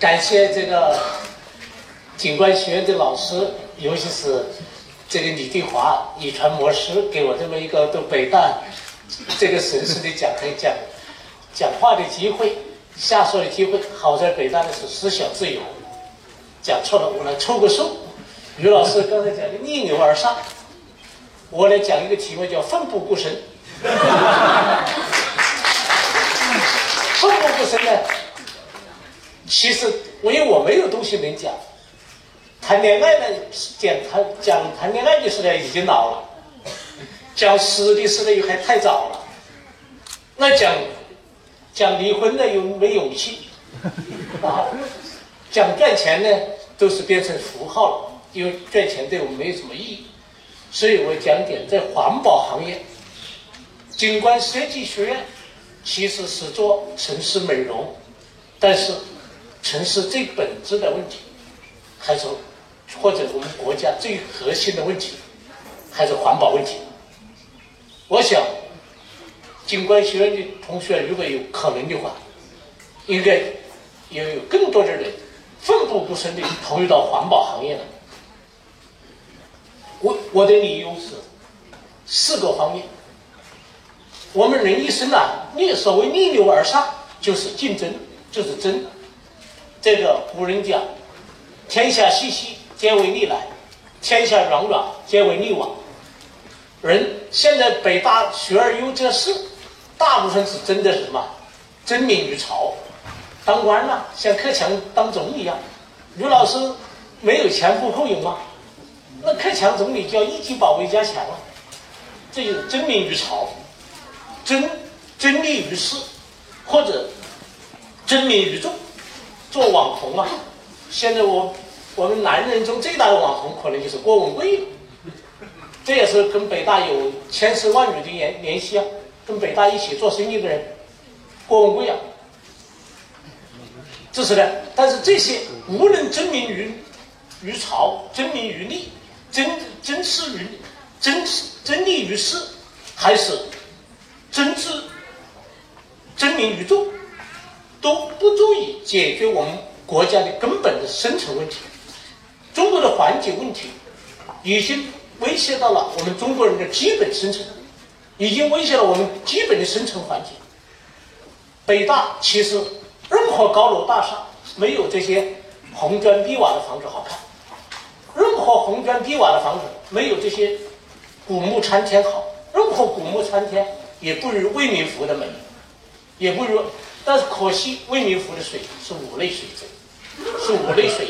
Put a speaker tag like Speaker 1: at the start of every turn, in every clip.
Speaker 1: 感谢这个景观学院的老师，尤其是这个李定华以传模师，给我这么一个到北大这个城市的讲台讲讲话的机会，下说的机会。好在北大的是思想自由，讲错了我来凑个数。于老师刚才讲的逆流而上，我来讲一个题目叫奋不顾身。奋不顾身呢？其实，因为我没有东西能讲。谈恋爱呢，讲谈讲谈恋爱的事呢，已经老了；讲诗的事呢，又还太早了。那讲讲离婚呢，又没勇气。啊，讲赚钱呢，都是变成符号了，因为赚钱对我们没有什么意义。所以我讲点在环保行业，景观设计学院其实是做城市美容，但是。城市最本质的问题，还是或者我们国家最核心的问题，还是环保问题。我想，景观学院的同学如果有可能的话，应该要有更多的人奋不顾身地投入到环保行业来。我我的理由是四个方面。我们人一生啊，逆所谓逆流而上，就是竞争，就是争。这个古人讲：“天下熙熙，皆为利来；天下攘攘，皆为利往。”人现在北大学而优则仕，大部分是争的是什么？争名于朝，当官了，像克强当总理一样。于老师没有前赴后拥吗？那克强总理就要一级保卫加强了。这就是争名于朝，争争利于世，或者争名于众。做网红嘛，现在我我们男人中最大的网红可能就是郭文贵了，这也是跟北大有千丝万缕的联联系啊，跟北大一起做生意的人，郭文贵啊，这是的。但是这些无论争名于于朝，争名于利，争争势于争争利于世，还是争智争名于众。都不足以解决我们国家的根本的生存问题。中国的环境问题已经威胁到了我们中国人的基本生存，已经威胁了我们基本的生存环境。北大其实任何高楼大厦没有这些红砖碧瓦的房子好看，任何红砖碧瓦的房子没有这些古木参天好，任何古木参天也不如未名湖的美，也不如。但是可惜，未名湖的水是五类水质，是五类水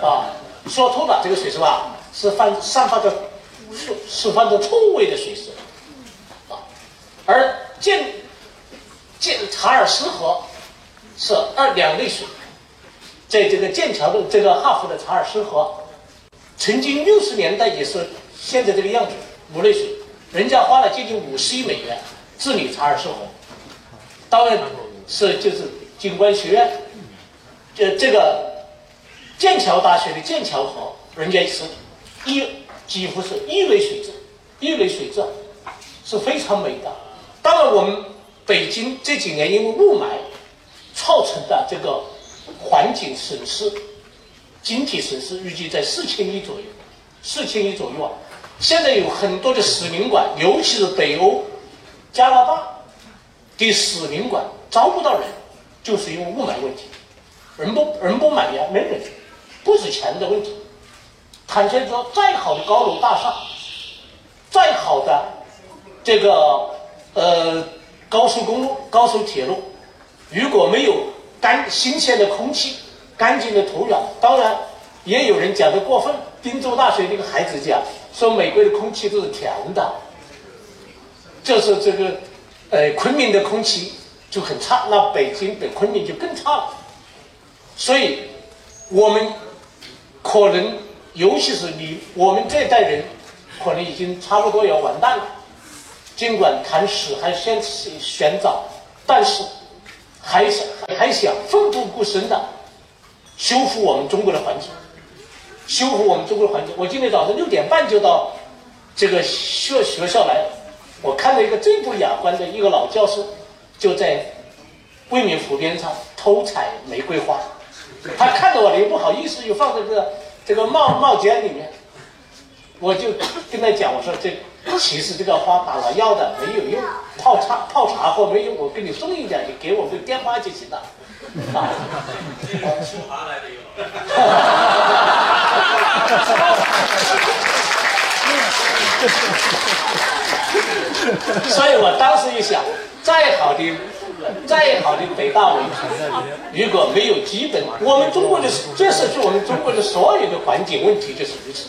Speaker 1: 啊。说错了，这个水是吧？是泛散发着是释放着臭味的水质啊。而剑剑查尔斯河是二两类水，在这个剑桥的这个哈佛的查尔斯河，曾经六十年代也是现在这个样子，五类水，人家花了接近五十亿美元治理查尔斯河，当然。是就是景观学院，这这个剑桥大学的剑桥河，人家是一几乎是一类水质，一类水质是非常美的。当然，我们北京这几年因为雾霾造成的这个环境损失、经济损失，预计在四千亿左右，四千亿左右啊。现在有很多的使领馆，尤其是北欧、加拿大的使领馆。招不到人，就是因为雾霾问题，人不人不满呀，没人，不是钱的问题。坦率说，再好的高楼大厦，再好的这个呃高速公路、高速铁路，如果没有干新鲜的空气、干净的土壤，当然也有人讲的过分。滨州大学那个孩子讲说，美国的空气都是甜的，就是这个呃昆明的空气。就很差，那北京、北昆明就更差了。所以，我们可能，尤其是你我们这代人，可能已经差不多要完蛋了。尽管谈死还先选早，但是还想还想奋不顾身的修复我们中国的环境，修复我们中国的环境。我今天早上六点半就到这个学学校来了，我看到一个最不雅观的一个老教授，就在未名湖边上偷采玫瑰花。他看到我又不好意思，又放在这个这个帽帽间里面。我就跟他讲，我说这其实这个花打了药的没有用，泡茶泡茶喝没用，我给你送一点，你给我个电话就行了。啊，
Speaker 2: 出行来的哟。
Speaker 1: 所以我当时一想，再好的再好的北大文凭，如果没有基本，我们中国的这是我们中国的所有的环境问题就是如此，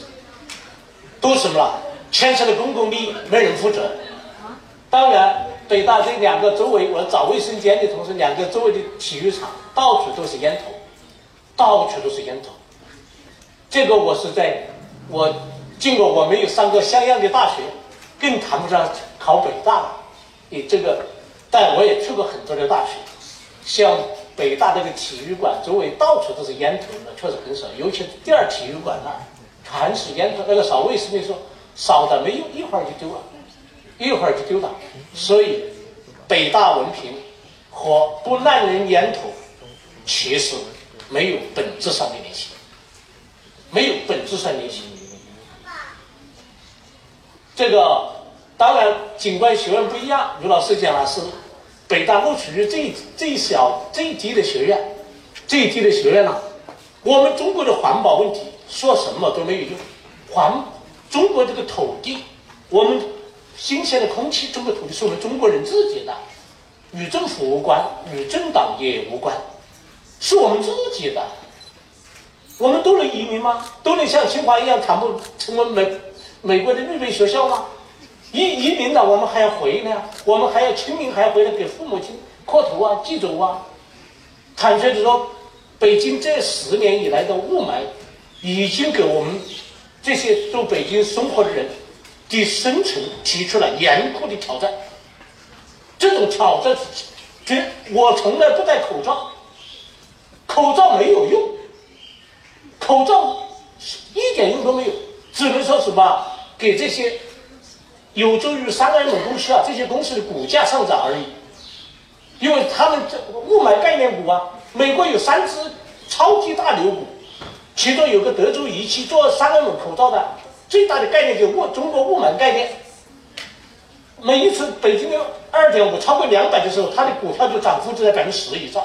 Speaker 1: 都什么了？牵涉的公共利益，没人负责。当然，北大这两个周围，我找卫生间的同时，两个周围的体育场到处都是烟头，到处都是烟头。这个我是在我尽管我没有上过像样的大学，更谈不上考北大了。你这个，但我也去过很多的大学，像北大这个体育馆周围到处都是烟头的，确实很少。尤其第二体育馆那儿，全是烟头。那个扫卫生的时候，扫的没有一会儿就丢了。一会儿就丢了，所以北大文凭和不烂人烟头其实没有本质上的联系，没有本质上联系。这个当然，尽管学院不一样，于老师讲了是北大录取率最最小最低的学院，最低的学院呢，我们中国的环保问题说什么都没有用，环中国这个土地，我们。新鲜的空气，中国土地是我们中国人自己的，与政府无关，与政党也无关，是我们自己的。我们都能移民吗？都能像清华一样，全部成为美美国的预备学校吗？移移民了，我们还要回来，我们还要清明还要回来给父母亲磕头啊、祭祖啊。坦率的说，北京这十年以来的雾霾，已经给我们这些住北京生活的人。的生存提出了严酷的挑战，这种挑战，这我从来不戴口罩，口罩没有用，口罩一点用都没有，只能说什么给这些有助于三安某公司啊这些公司的股价上涨而已，因为他们这雾霾概念股啊，美国有三只超级大牛股，其中有个德州仪器做三安某口罩的。最大的概念就是雾中国雾霾概念。每一次北京的二点五超过两百的时候，它的股票就涨幅就在百分之十以上。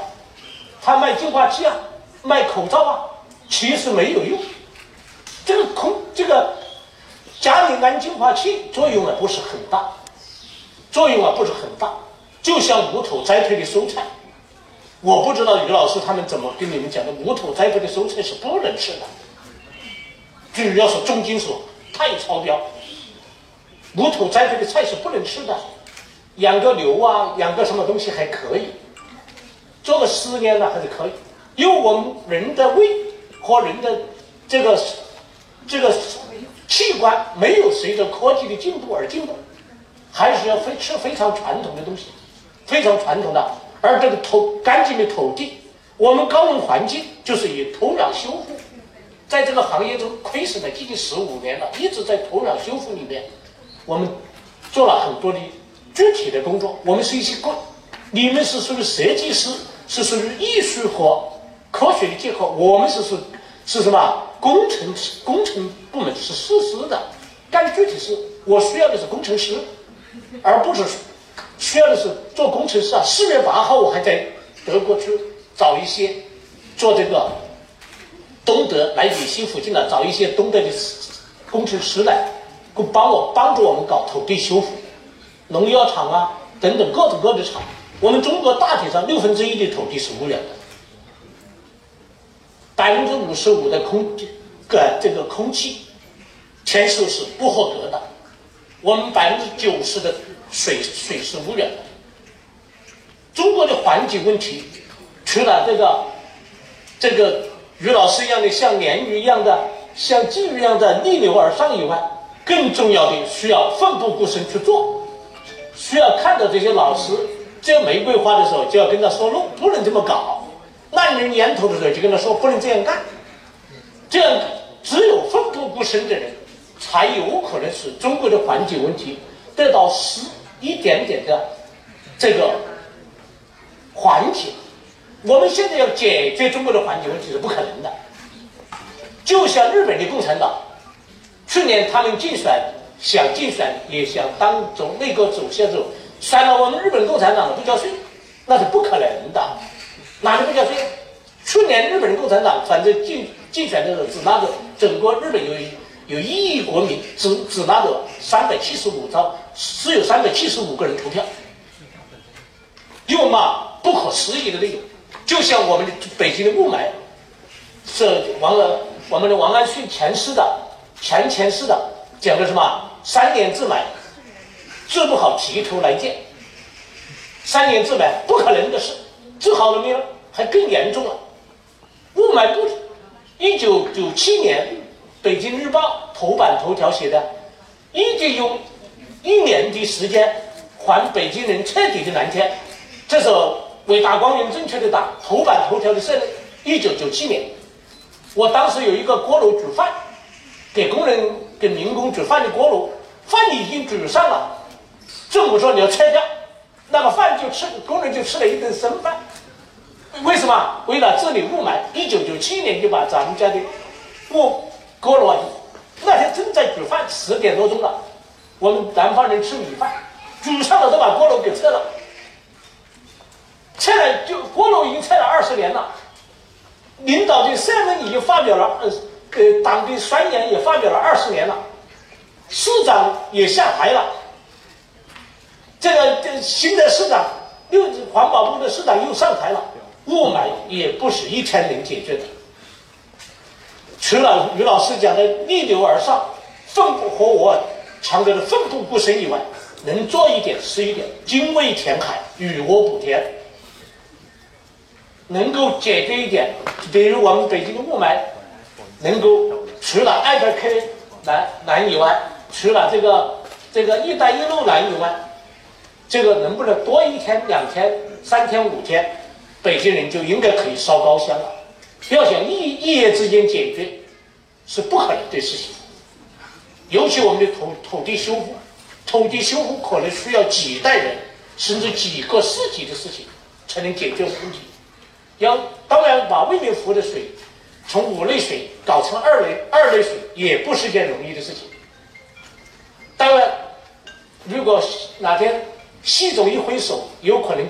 Speaker 1: 他卖净化器啊，卖口罩啊，其实没有用。这个空这个加氯胺净化器作用啊不是很大，作用啊不是很大。就像无土栽培的蔬菜，我不知道于老师他们怎么跟你们讲的，无土栽培的蔬菜是不能吃的，主要是重金属。太超标，无土栽培的菜是不能吃的。养个牛啊，养个什么东西还可以，做个十年呢还是可以。因为我们人的胃和人的这个这个器官没有随着科技的进步而进步，还是要非吃非常传统的东西，非常传统的。而这个土干净的土地，我们高温环境就是以土壤修复。在这个行业中亏损了接近十五年了，一直在土壤修复里面，我们做了很多的具体的工作。我们是一些工，你们是属于设计师，是属于艺术和科学的结合。我们是是是什么？工程工程部门是实施的，干具体事。我需要的是工程师，而不是需要的是做工程师啊。四月八号我还在德国去找一些做这个。东德来李溪附近的找一些东德的工程师来，帮我帮助我们搞土地修复、农药厂啊等等各种各的厂。我们中国大体上六分之一的土地是污染的，百分之五十五的空个这个空气全数是不合格的，我们百分之九十的水水是污染的。中国的环境问题，除了这个这个。于老师一样的，像鲶鱼一样的，像鲫鱼一样的逆流而上以外，更重要的需要奋不顾身去做，需要看到这些老师这玫瑰花的时候，就要跟他说路，不能这么搞；烂人年头的时候，就跟他说不能这样干。这样，只有奋不顾身的人，才有可能使中国的环境问题得到实一点点的这个缓解。我们现在要解决中国的环境问题是不可能的。就像日本的共产党，去年他们竞选想竞选也想当总内阁首相的时候，选了我们日本共产党的不交税，那是不可能的。哪里不交税？去年日本共产党反正竞竞选的时候只拿着整个日本有有一亿国民只只拿着三百七十五张，只有三百七十五个人投票，又嘛不可思议的内容。就像我们的北京的雾霾，是王了我们的王安顺前世的前前世的讲的什么？三年治霾，治不好提头来见。三年治霾不可能的事，治好了没有？还更严重了。雾霾不止，一九九七年《北京日报》头版头条写的，一定用一年的时间还北京人彻底的蓝天。这是伟。大光明正确的打头版头条的设立，一九九七年，我当时有一个锅炉煮饭，给工人给民工煮饭的锅炉，饭已经煮上了，政府说你要拆掉，那么饭就吃，工人就吃了一顿生饭。为什么？为了治理雾霾，一九九七年就把咱们家的锅锅炉，那天正在煮饭，十点多钟了，我们南方人吃米饭，煮上了都把锅炉给撤了。拆了就锅炉已经拆了二十年了，领导的声明已经发表了，呃呃，党的宣言也发表了二十年了，市长也下台了，这个这新的市长又环保部的市长又上台了，雾霾也不是一天能解决的。除了于老师讲的逆流而上，奋不和我强调的奋不顾身以外，能做一点是一点，精卫填海，与我补天。能够解决一点，比如我们北京的雾霾，能够除了艾德克南南以外，除了这个这个一带一路南以外，这个能不能多一天、两天、三天、五天，北京人就应该可以烧高香了。要想一一夜之间解决，是不可能的事情。尤其我们的土土地修复，土地修复可能需要几代人，甚至几个世纪的事情，才能解决问题。要当然把未名湖的水从五类水搞成二类二类水也不是件容易的事情。当然，如果哪天习总一挥手，有可能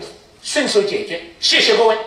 Speaker 1: 顺手解决。谢谢各位。